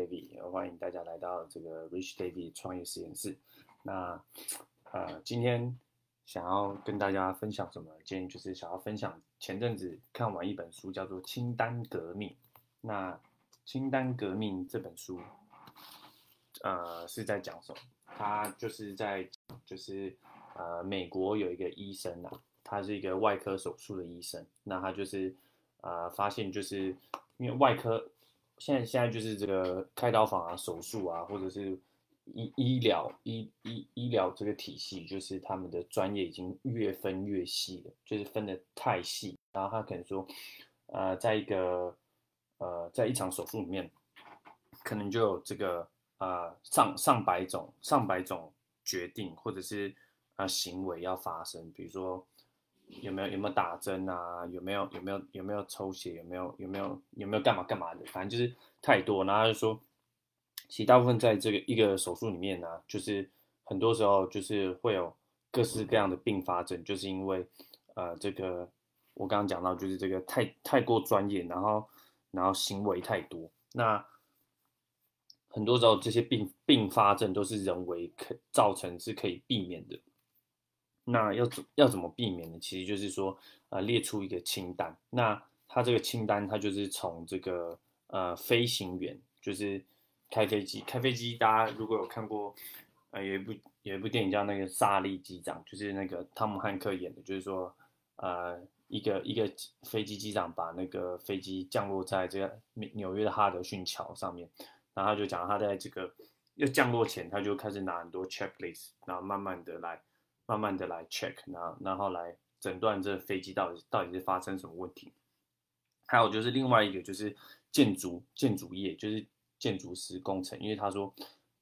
David，欢迎大家来到这个 Rich David 创业实验室。那呃，今天想要跟大家分享什么？今天就是想要分享前阵子看完一本书，叫做《清单革命》。那《清单革命》这本书，呃，是在讲什么？他就是在就是呃，美国有一个医生啊，他是一个外科手术的医生。那他就是呃，发现就是因为外科。现在现在就是这个开刀房啊、手术啊，或者是医医疗医医医疗这个体系，就是他们的专业已经越分越细了，就是分的太细。然后他可能说，呃，在一个呃，在一场手术里面，可能就有这个呃上上百种上百种决定，或者是呃行为要发生，比如说。有没有有没有打针啊？有没有有没有有没有抽血？有没有有没有有没有干嘛干嘛的？反正就是太多。然后就说，其实大部分在这个一个手术里面呢，就是很多时候就是会有各式各样的并发症，就是因为呃这个我刚刚讲到，就是这个太太过专业，然后然后行为太多。那很多时候这些并并发症都是人为可造成，是可以避免的。那要怎要怎么避免呢？其实就是说，呃，列出一个清单。那他这个清单，他就是从这个呃飞行员，就是开飞机，开飞机。大家如果有看过，呃，有一部有一部电影叫那个《萨利机长》，就是那个汤姆汉克演的，就是说，呃，一个一个飞机机长把那个飞机降落在这个纽约的哈德逊桥上面，然后他就讲他在这个要降落前，他就开始拿很多 checklist，然后慢慢的来。慢慢的来 check，然后然后来诊断这飞机到底到底是发生什么问题。还有就是另外一个就是建筑建筑业，就是建筑师工程，因为他说，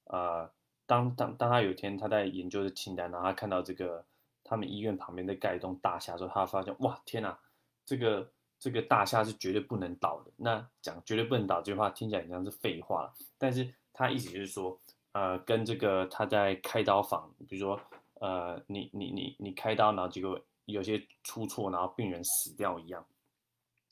呃，当当当他有一天他在研究的清单，然后他看到这个他们医院旁边的盖一栋大厦的时候，他发现哇天哪，这个这个大厦是绝对不能倒的。那讲绝对不能倒这句话听起来像是废话，但是他意思就是说，呃，跟这个他在开刀房，比如说。呃，你你你你开刀，然后结果有些出错，然后病人死掉一样，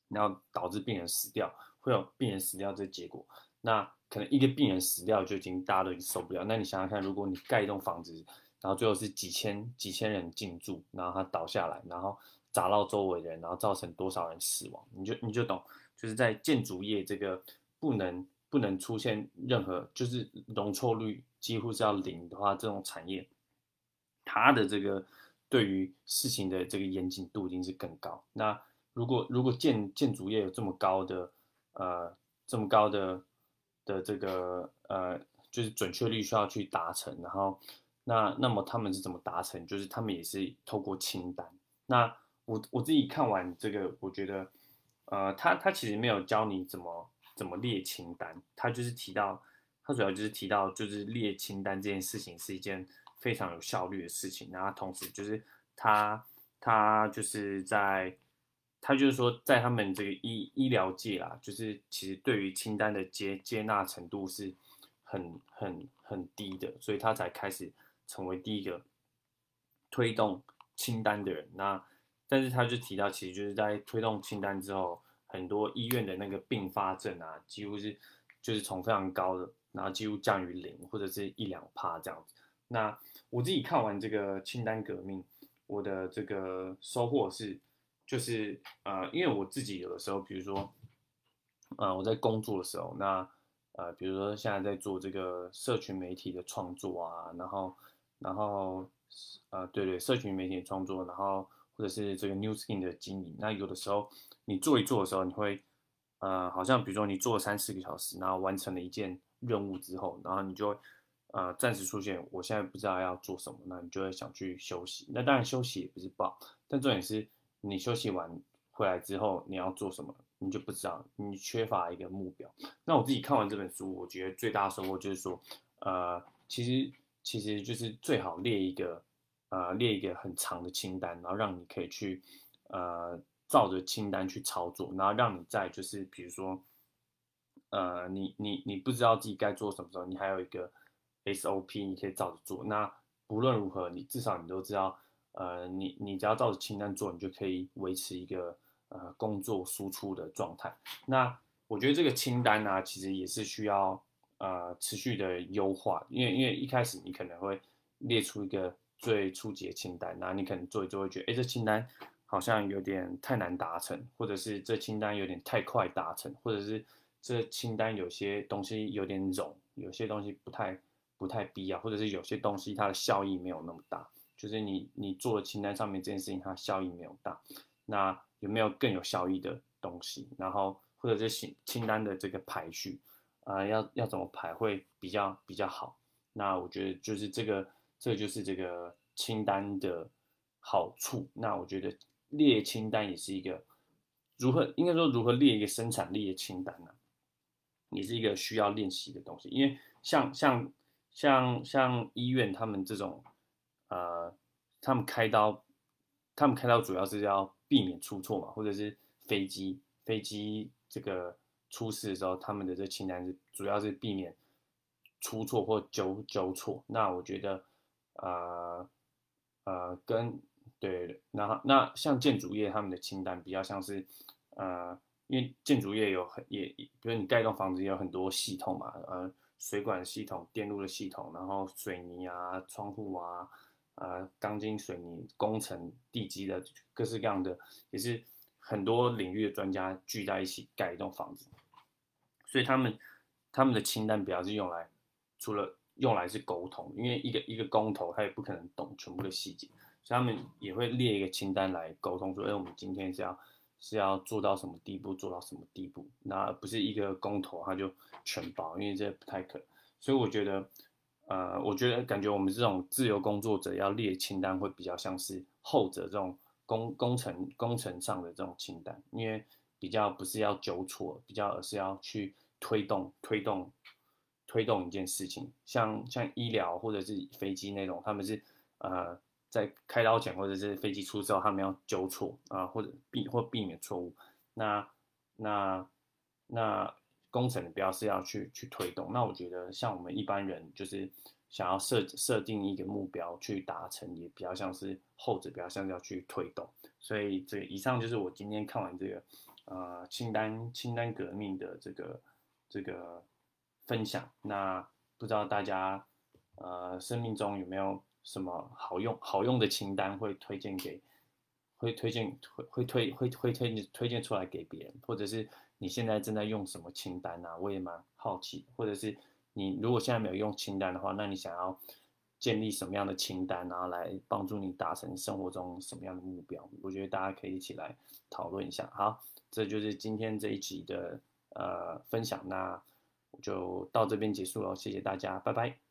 然后导致病人死掉，会有病人死掉这结果。那可能一个病人死掉就已经大家都已经受不了。那你想想看，如果你盖一栋房子，然后最后是几千几千人进驻，然后它倒下来，然后砸到周围的人，然后造成多少人死亡，你就你就懂，就是在建筑业这个不能不能出现任何就是容错率几乎是要零的话，这种产业。他的这个对于事情的这个严谨度一定是更高。那如果如果建建筑业有这么高的呃这么高的的这个呃就是准确率需要去达成，然后那那么他们是怎么达成？就是他们也是透过清单。那我我自己看完这个，我觉得呃他他其实没有教你怎么怎么列清单，他就是提到他主要就是提到就是列清单这件事情是一件。非常有效率的事情，然后同时就是他他就是在他就是说在他们这个医医疗界啊，就是其实对于清单的接接纳程度是很很很低的，所以他才开始成为第一个推动清单的人。那但是他就提到，其实就是在推动清单之后，很多医院的那个并发症啊，几乎是就是从非常高的，然后几乎降于零或者是一两趴这样子。那我自己看完这个清单革命，我的这个收获是，就是呃，因为我自己有的时候，比如说，呃，我在工作的时候，那呃，比如说现在在做这个社群媒体的创作啊，然后，然后，呃，对对，社群媒体的创作，然后或者是这个 New Skin 的经营，那有的时候你做一做的时候，你会，呃，好像比如说你做了三四个小时，然后完成了一件任务之后，然后你就。呃，暂时出现，我现在不知道要做什么，那你就会想去休息。那当然休息也不是不好，但重点是你休息完回来之后你要做什么，你就不知道，你缺乏一个目标。那我自己看完这本书，我觉得最大的收获就是说，呃，其实其实就是最好列一个呃列一个很长的清单，然后让你可以去呃照着清单去操作，然后让你在就是比如说呃你你你不知道自己该做什么时候，你还有一个。SOP 你可以照着做，那不论如何，你至少你都知道，呃，你你只要照着清单做，你就可以维持一个呃工作输出的状态。那我觉得这个清单呢，其实也是需要呃持续的优化，因为因为一开始你可能会列出一个最初级的清单，然后你可能做一做会觉得，哎，这清单好像有点太难达成，或者是这清单有点太快达成，或者是这清单有些东西有点冗，有些东西不太不太必要，或者是有些东西它的效益没有那么大，就是你你做的清单上面这件事情它效益没有大，那有没有更有效益的东西？然后或者是清清单的这个排序，啊，要要怎么排会比较比较好？那我觉得就是这个，这就是这个清单的好处。那我觉得列清单也是一个如何应该说如何列一个生产力的清单呢？也是一个需要练习的东西。因为像像像像医院他们这种，呃，他们开刀，他们开刀主要是要避免出错嘛，或者是飞机飞机。这个出事的时候，他们的这清单是主要是避免出错或纠纠错。那我觉得，呃呃，跟对，然后那像建筑业他们的清单比较像是，呃，因为建筑业有很也，比如你盖一栋房子也有很多系统嘛，呃，水管系统、电路的系统，然后水泥啊、窗户啊、呃，钢筋水泥工程、地基的各式各样的，也是。很多领域的专家聚在一起盖一栋房子，所以他们他们的清单表是用来除了用来是沟通，因为一个一个工头他也不可能懂全部的细节，所以他们也会列一个清单来沟通，说哎，我们今天是要是要做到什么地步，做到什么地步，那不是一个工头他就全包，因为这不太可。所以我觉得，呃，我觉得感觉我们这种自由工作者要列清单会比较像是后者这种。工工程工程上的这种清单，因为比较不是要纠错，比较而是要去推动推动推动一件事情，像像医疗或者是飞机那种，他们是呃在开刀前或者是飞机出之后，他们要纠错啊，或者避或避免错误。那那那工程的标是要去去推动。那我觉得像我们一般人就是。想要设设定一个目标去达成，也比较像是后者，比较像是要去推动。所以这以上就是我今天看完这个呃清单清单革命的这个这个分享。那不知道大家呃生命中有没有什么好用好用的清单会推荐给会推荐会会推会会推荐推荐出来给别人，或者是你现在正在用什么清单啊？我也蛮好奇，或者是。你如果现在没有用清单的话，那你想要建立什么样的清单，然后来帮助你达成生活中什么样的目标？我觉得大家可以一起来讨论一下。好，这就是今天这一集的呃分享，那我就到这边结束了，谢谢大家，拜拜。